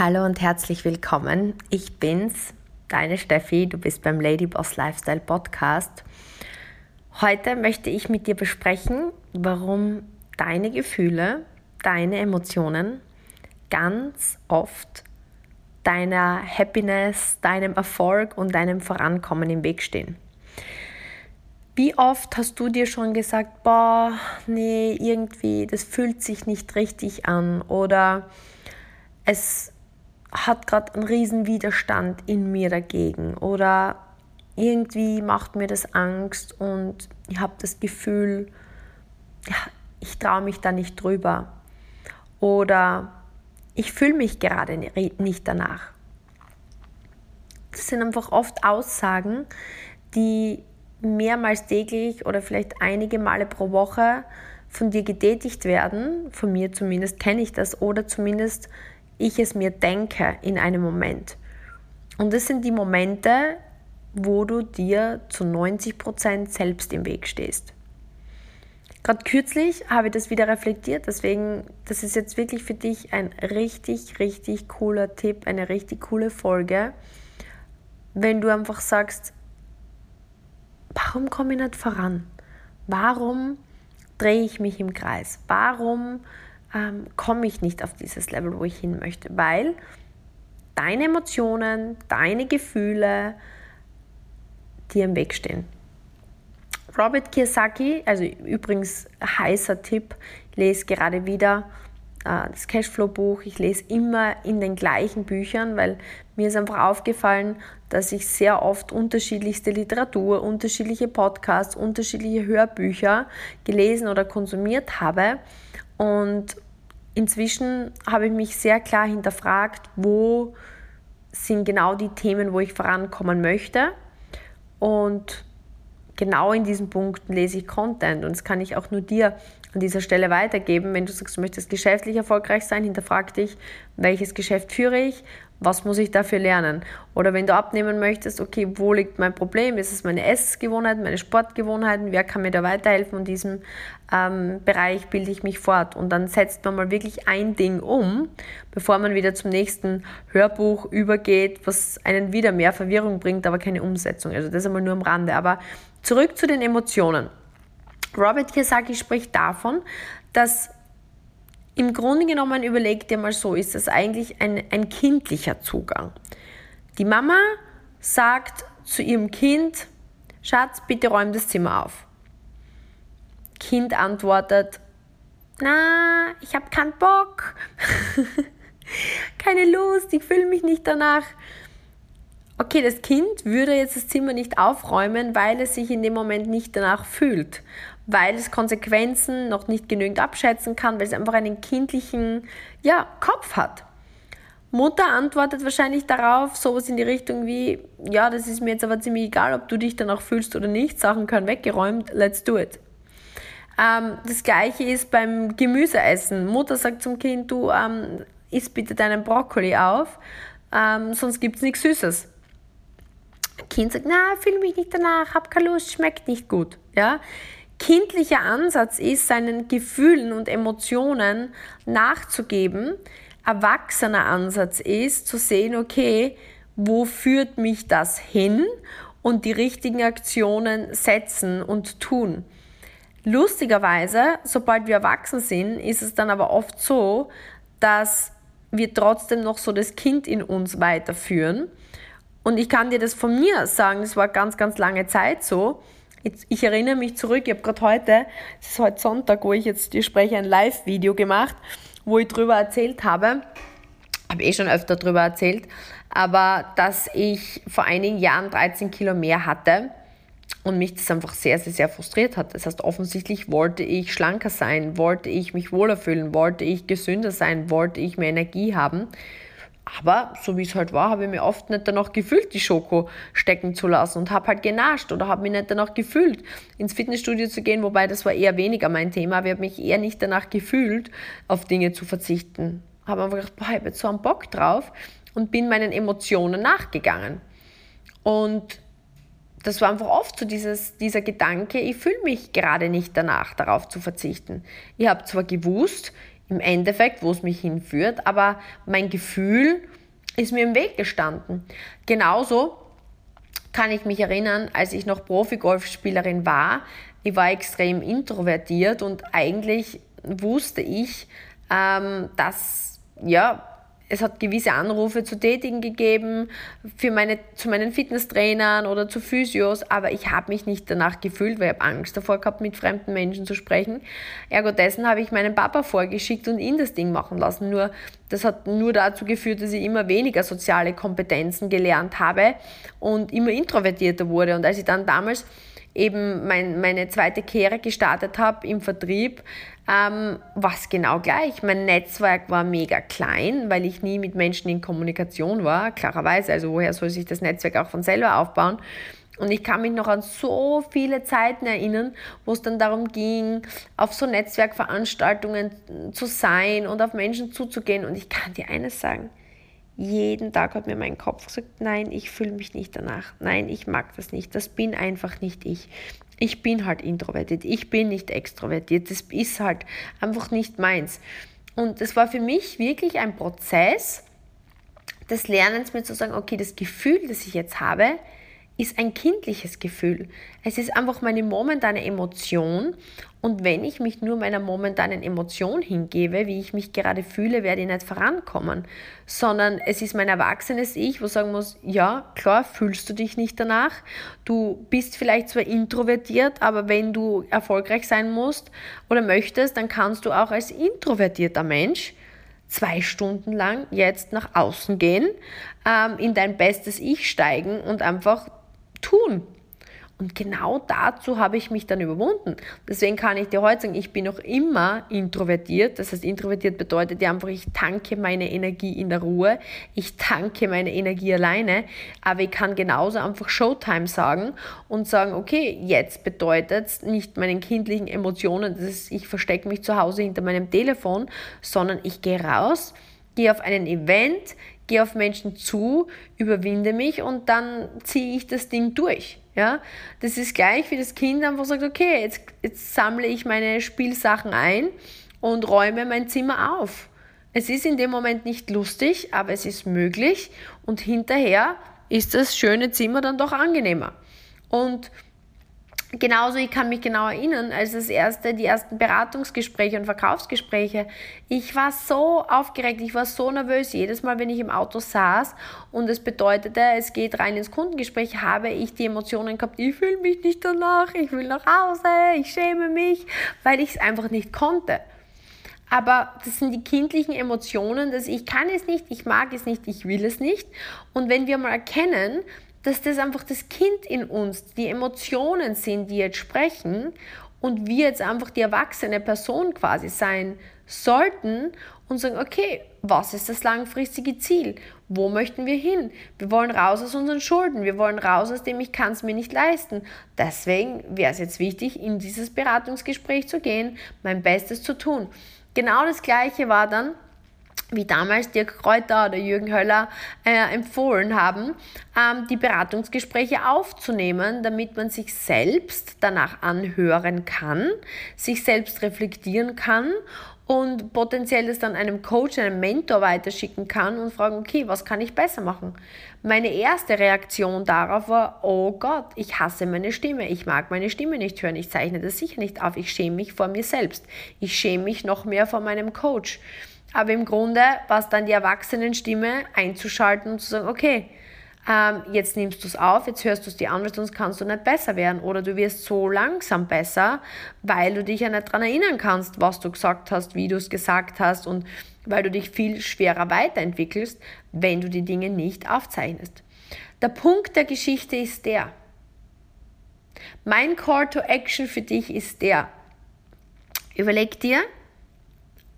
Hallo und herzlich willkommen. Ich bin's, deine Steffi. Du bist beim Ladyboss Lifestyle Podcast. Heute möchte ich mit dir besprechen, warum deine Gefühle, deine Emotionen ganz oft deiner Happiness, deinem Erfolg und deinem Vorankommen im Weg stehen. Wie oft hast du dir schon gesagt, boah, nee, irgendwie, das fühlt sich nicht richtig an oder es hat gerade einen riesen Widerstand in mir dagegen oder irgendwie macht mir das Angst und ich habe das Gefühl, ja, ich traue mich da nicht drüber oder ich fühle mich gerade nicht danach. Das sind einfach oft Aussagen, die mehrmals täglich oder vielleicht einige Male pro Woche von dir getätigt werden, von mir zumindest kenne ich das, oder zumindest ich es mir denke in einem Moment. Und das sind die Momente, wo du dir zu 90 Prozent selbst im Weg stehst. Gerade kürzlich habe ich das wieder reflektiert, deswegen, das ist jetzt wirklich für dich ein richtig, richtig cooler Tipp, eine richtig coole Folge, wenn du einfach sagst, warum komme ich nicht voran? Warum drehe ich mich im Kreis? Warum ähm, komme ich nicht auf dieses Level, wo ich hin möchte, weil deine Emotionen, deine Gefühle dir im Weg stehen. Robert Kiyosaki, also übrigens heißer Tipp, lese gerade wieder äh, das Cashflow-Buch. Ich lese immer in den gleichen Büchern, weil mir ist einfach aufgefallen, dass ich sehr oft unterschiedlichste Literatur, unterschiedliche Podcasts, unterschiedliche Hörbücher gelesen oder konsumiert habe und inzwischen habe ich mich sehr klar hinterfragt, wo sind genau die Themen, wo ich vorankommen möchte. Und genau in diesen Punkten lese ich Content. Und das kann ich auch nur dir an dieser Stelle weitergeben. Wenn du sagst, du möchtest geschäftlich erfolgreich sein, hinterfrag dich, welches Geschäft führe ich, was muss ich dafür lernen? Oder wenn du abnehmen möchtest, okay, wo liegt mein Problem? Ist es meine Essgewohnheiten, meine Sportgewohnheiten? Wer kann mir da weiterhelfen? In diesem ähm, Bereich bilde ich mich fort. Und dann setzt man mal wirklich ein Ding um, bevor man wieder zum nächsten Hörbuch übergeht, was einen wieder mehr Verwirrung bringt, aber keine Umsetzung. Also das einmal nur am Rande. Aber zurück zu den Emotionen. Robert Kiyosaki spricht davon, dass im Grunde genommen überleg dir mal so, ist das eigentlich ein, ein kindlicher Zugang. Die Mama sagt zu ihrem Kind, Schatz, bitte räum das Zimmer auf. Kind antwortet, na, ich habe keinen Bock, keine Lust, ich fühle mich nicht danach. Okay, das Kind würde jetzt das Zimmer nicht aufräumen, weil es sich in dem Moment nicht danach fühlt weil es Konsequenzen noch nicht genügend abschätzen kann, weil es einfach einen kindlichen ja, Kopf hat. Mutter antwortet wahrscheinlich darauf, sowas in die Richtung wie, ja, das ist mir jetzt aber ziemlich egal, ob du dich danach fühlst oder nicht, Sachen können weggeräumt, let's do it. Ähm, das gleiche ist beim Gemüseessen. Mutter sagt zum Kind, du ähm, isst bitte deinen Brokkoli auf, ähm, sonst gibt es nichts Süßes. Kind sagt, na, fühle mich nicht danach, hab keine Lust, schmeckt nicht gut. Ja? Kindlicher Ansatz ist, seinen Gefühlen und Emotionen nachzugeben. Erwachsener Ansatz ist, zu sehen, okay, wo führt mich das hin und die richtigen Aktionen setzen und tun. Lustigerweise, sobald wir erwachsen sind, ist es dann aber oft so, dass wir trotzdem noch so das Kind in uns weiterführen. Und ich kann dir das von mir sagen, das war ganz, ganz lange Zeit so ich erinnere mich zurück, ich habe gerade heute, es ist heute Sonntag, wo ich jetzt die spreche, ein Live-Video gemacht, wo ich darüber erzählt habe, habe eh schon öfter darüber erzählt, aber dass ich vor einigen Jahren 13 Kilo mehr hatte und mich das einfach sehr, sehr, sehr frustriert hat. Das heißt, offensichtlich wollte ich schlanker sein, wollte ich mich wohler fühlen, wollte ich gesünder sein, wollte ich mehr Energie haben. Aber so wie es halt war, habe ich mir oft nicht danach gefühlt, die Schoko stecken zu lassen und habe halt genascht oder habe mich nicht danach gefühlt, ins Fitnessstudio zu gehen, wobei das war eher weniger mein Thema, aber ich habe mich eher nicht danach gefühlt, auf Dinge zu verzichten. Habe einfach gedacht, boah, ich habe jetzt so einen Bock drauf und bin meinen Emotionen nachgegangen. Und das war einfach oft so dieses, dieser Gedanke, ich fühle mich gerade nicht danach, darauf zu verzichten. Ich habe zwar gewusst, im Endeffekt, wo es mich hinführt, aber mein Gefühl ist mir im Weg gestanden. Genauso kann ich mich erinnern, als ich noch Profi-Golfspielerin war, ich war extrem introvertiert und eigentlich wusste ich, ähm, dass ja, es hat gewisse Anrufe zu tätigen gegeben für meine, zu meinen Fitnesstrainern oder zu Physios, aber ich habe mich nicht danach gefühlt, weil ich habe Angst davor gehabt, mit fremden Menschen zu sprechen. Ergo dessen habe ich meinen Papa vorgeschickt und ihn das Ding machen lassen. Nur das hat nur dazu geführt, dass ich immer weniger soziale Kompetenzen gelernt habe und immer introvertierter wurde. Und als ich dann damals eben mein, meine zweite Kehre gestartet habe im Vertrieb, ähm, was genau gleich. Mein Netzwerk war mega klein, weil ich nie mit Menschen in Kommunikation war, klarerweise. Also woher soll sich das Netzwerk auch von selber aufbauen? Und ich kann mich noch an so viele Zeiten erinnern, wo es dann darum ging, auf so Netzwerkveranstaltungen zu sein und auf Menschen zuzugehen. Und ich kann dir eines sagen, jeden Tag hat mir mein Kopf gesagt, nein, ich fühle mich nicht danach. Nein, ich mag das nicht. Das bin einfach nicht ich. Ich bin halt introvertiert. Ich bin nicht extrovertiert. Das ist halt einfach nicht meins. Und das war für mich wirklich ein Prozess des Lernens, mir zu sagen, okay, das Gefühl, das ich jetzt habe, ist ein kindliches Gefühl. Es ist einfach meine momentane Emotion. Und wenn ich mich nur meiner momentanen Emotion hingebe, wie ich mich gerade fühle, werde ich nicht vorankommen. Sondern es ist mein erwachsenes Ich, wo sagen muss, ja, klar, fühlst du dich nicht danach. Du bist vielleicht zwar introvertiert, aber wenn du erfolgreich sein musst oder möchtest, dann kannst du auch als introvertierter Mensch zwei Stunden lang jetzt nach außen gehen, ähm, in dein bestes Ich steigen und einfach tun. Und genau dazu habe ich mich dann überwunden. Deswegen kann ich dir heute sagen, ich bin noch immer introvertiert. Das heißt, introvertiert bedeutet ja einfach, ich tanke meine Energie in der Ruhe. Ich tanke meine Energie alleine. Aber ich kann genauso einfach Showtime sagen und sagen, okay, jetzt bedeutet es nicht meinen kindlichen Emotionen, das ist, ich verstecke mich zu Hause hinter meinem Telefon, sondern ich gehe raus, gehe auf einen Event, gehe auf Menschen zu, überwinde mich und dann ziehe ich das Ding durch. Ja, das ist gleich wie das Kind einfach sagt, okay, jetzt, jetzt sammle ich meine Spielsachen ein und räume mein Zimmer auf. Es ist in dem Moment nicht lustig, aber es ist möglich und hinterher ist das schöne Zimmer dann doch angenehmer. Und Genauso, ich kann mich genau erinnern, als das erste, die ersten Beratungsgespräche und Verkaufsgespräche. Ich war so aufgeregt, ich war so nervös. Jedes Mal, wenn ich im Auto saß und es bedeutete, es geht rein ins Kundengespräch, habe ich die Emotionen gehabt, ich fühle mich nicht danach, ich will nach Hause, ich schäme mich, weil ich es einfach nicht konnte. Aber das sind die kindlichen Emotionen, dass ich kann es nicht, ich mag es nicht, ich will es nicht. Und wenn wir mal erkennen, dass das einfach das Kind in uns, die Emotionen sind, die jetzt sprechen und wir jetzt einfach die erwachsene Person quasi sein sollten und sagen, okay, was ist das langfristige Ziel? Wo möchten wir hin? Wir wollen raus aus unseren Schulden, wir wollen raus aus dem, ich kann es mir nicht leisten. Deswegen wäre es jetzt wichtig, in dieses Beratungsgespräch zu gehen, mein Bestes zu tun. Genau das gleiche war dann wie damals Dirk Kräuter oder Jürgen Höller äh, empfohlen haben, ähm, die Beratungsgespräche aufzunehmen, damit man sich selbst danach anhören kann, sich selbst reflektieren kann und potenziell es dann einem Coach, einem Mentor weiterschicken kann und fragen, okay, was kann ich besser machen? Meine erste Reaktion darauf war, oh Gott, ich hasse meine Stimme, ich mag meine Stimme nicht hören, ich zeichne das sicher nicht auf, ich schäme mich vor mir selbst, ich schäme mich noch mehr vor meinem Coach. Aber im Grunde war es dann die Erwachsenenstimme einzuschalten und zu sagen, okay, ähm, jetzt nimmst du es auf, jetzt hörst du es dir an, weil sonst kannst du nicht besser werden. Oder du wirst so langsam besser, weil du dich ja nicht daran erinnern kannst, was du gesagt hast, wie du es gesagt hast und weil du dich viel schwerer weiterentwickelst, wenn du die Dinge nicht aufzeichnest. Der Punkt der Geschichte ist der. Mein Call to Action für dich ist der. Überleg dir,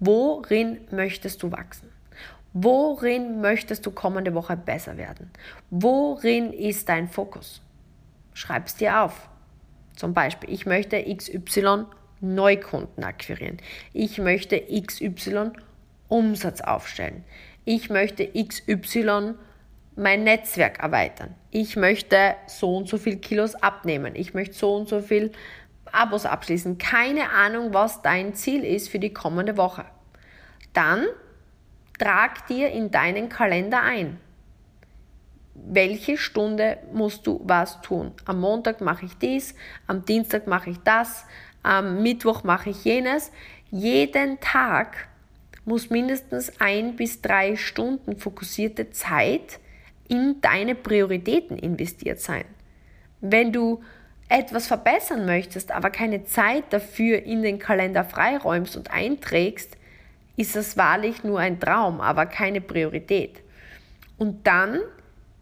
Worin möchtest du wachsen? Worin möchtest du kommende Woche besser werden? Worin ist dein Fokus? Schreib es dir auf. Zum Beispiel, ich möchte XY Neukunden akquirieren. Ich möchte XY Umsatz aufstellen. Ich möchte XY mein Netzwerk erweitern. Ich möchte so und so viel Kilos abnehmen. Ich möchte so und so viel Abos abschließen. Keine Ahnung, was dein Ziel ist für die kommende Woche. Dann trag dir in deinen Kalender ein. Welche Stunde musst du was tun? Am Montag mache ich dies, am Dienstag mache ich das, am Mittwoch mache ich jenes. Jeden Tag muss mindestens ein bis drei Stunden fokussierte Zeit in deine Prioritäten investiert sein. Wenn du etwas verbessern möchtest, aber keine Zeit dafür in den Kalender freiräumst und einträgst, ist das wahrlich nur ein Traum, aber keine Priorität. Und dann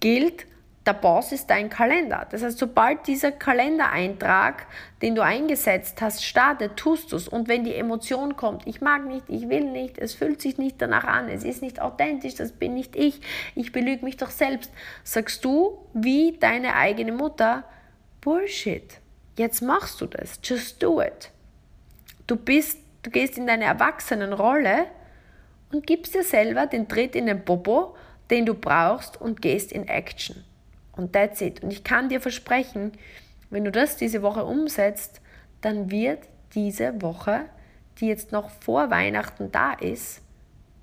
gilt, der Boss ist dein Kalender. Das heißt, sobald dieser Kalendereintrag, den du eingesetzt hast, startet, tust du es. Und wenn die Emotion kommt, ich mag nicht, ich will nicht, es fühlt sich nicht danach an, es ist nicht authentisch, das bin nicht ich, ich belüge mich doch selbst, sagst du wie deine eigene Mutter, Bullshit. Jetzt machst du das. Just do it. Du bist, du gehst in deine Erwachsenenrolle und gibst dir selber den Tritt in den Popo, den du brauchst und gehst in Action. Und that's it. Und ich kann dir versprechen, wenn du das diese Woche umsetzt, dann wird diese Woche, die jetzt noch vor Weihnachten da ist,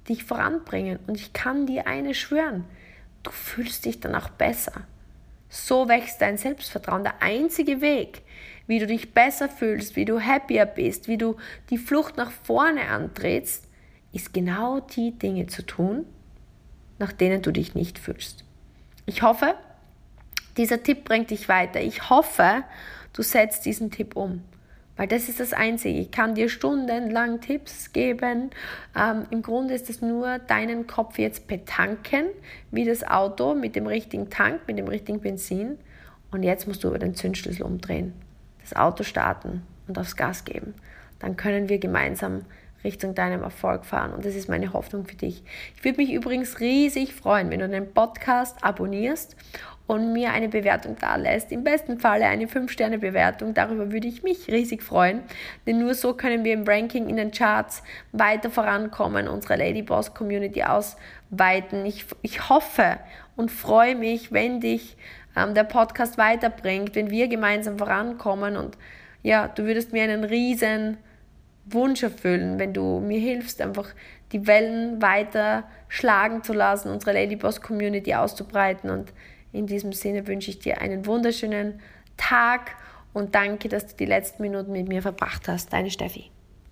dich voranbringen. Und ich kann dir eine schwören, du fühlst dich danach besser. So wächst dein Selbstvertrauen. Der einzige Weg, wie du dich besser fühlst, wie du happier bist, wie du die Flucht nach vorne antrittst, ist genau die Dinge zu tun, nach denen du dich nicht fühlst. Ich hoffe, dieser Tipp bringt dich weiter. Ich hoffe, du setzt diesen Tipp um. Weil das ist das Einzige. Ich kann dir stundenlang Tipps geben. Ähm, Im Grunde ist es nur deinen Kopf jetzt betanken, wie das Auto mit dem richtigen Tank, mit dem richtigen Benzin. Und jetzt musst du über den Zündschlüssel umdrehen, das Auto starten und aufs Gas geben. Dann können wir gemeinsam Richtung deinem Erfolg fahren. Und das ist meine Hoffnung für dich. Ich würde mich übrigens riesig freuen, wenn du den Podcast abonnierst und mir eine Bewertung da lässt. Im besten Falle eine 5-Sterne-Bewertung. Darüber würde ich mich riesig freuen. Denn nur so können wir im Ranking in den Charts weiter vorankommen, unsere Ladyboss Community ausweiten. Ich, ich hoffe und freue mich, wenn dich ähm, der Podcast weiterbringt, wenn wir gemeinsam vorankommen und ja, du würdest mir einen riesen Wunsch erfüllen, wenn du mir hilfst, einfach die Wellen weiter schlagen zu lassen, unsere Ladyboss Community auszubreiten und in diesem Sinne wünsche ich dir einen wunderschönen Tag und danke, dass du die letzten Minuten mit mir verbracht hast. Deine Steffi.